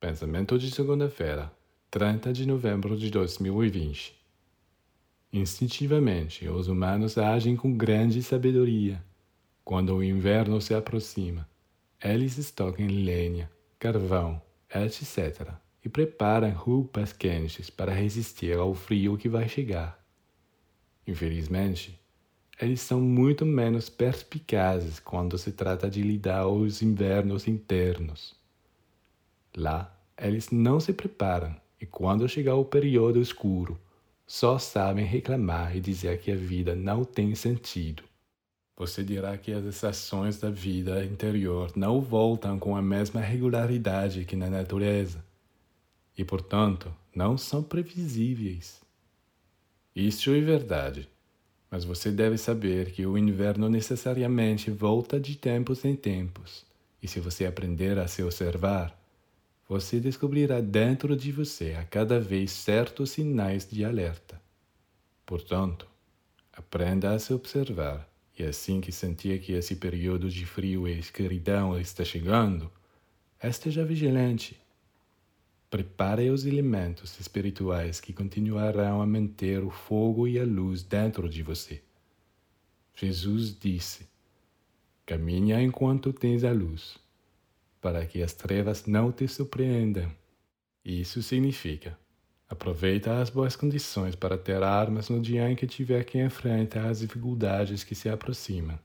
Pensamento de segunda-feira, 30 de novembro de 2020. Instintivamente, os humanos agem com grande sabedoria. Quando o inverno se aproxima, eles estocam lenha, carvão, etc. e preparam roupas quentes para resistir ao frio que vai chegar. Infelizmente, eles são muito menos perspicazes quando se trata de lidar os invernos internos. Lá, eles não se preparam e quando chegar o período escuro, só sabem reclamar e dizer que a vida não tem sentido. Você dirá que as estações da vida interior não voltam com a mesma regularidade que na natureza e, portanto, não são previsíveis. Isso é verdade, mas você deve saber que o inverno necessariamente volta de tempos em tempos, e se você aprender a se observar, você descobrirá dentro de você a cada vez certos sinais de alerta. Portanto, aprenda a se observar e assim que sentir que esse período de frio e escuridão está chegando, esteja vigilante. Prepare os elementos espirituais que continuarão a manter o fogo e a luz dentro de você. Jesus disse: Caminha enquanto tens a luz para que as trevas não te surpreendam. Isso significa aproveita as boas condições para ter armas no dia em que tiver que enfrentar as dificuldades que se aproximam.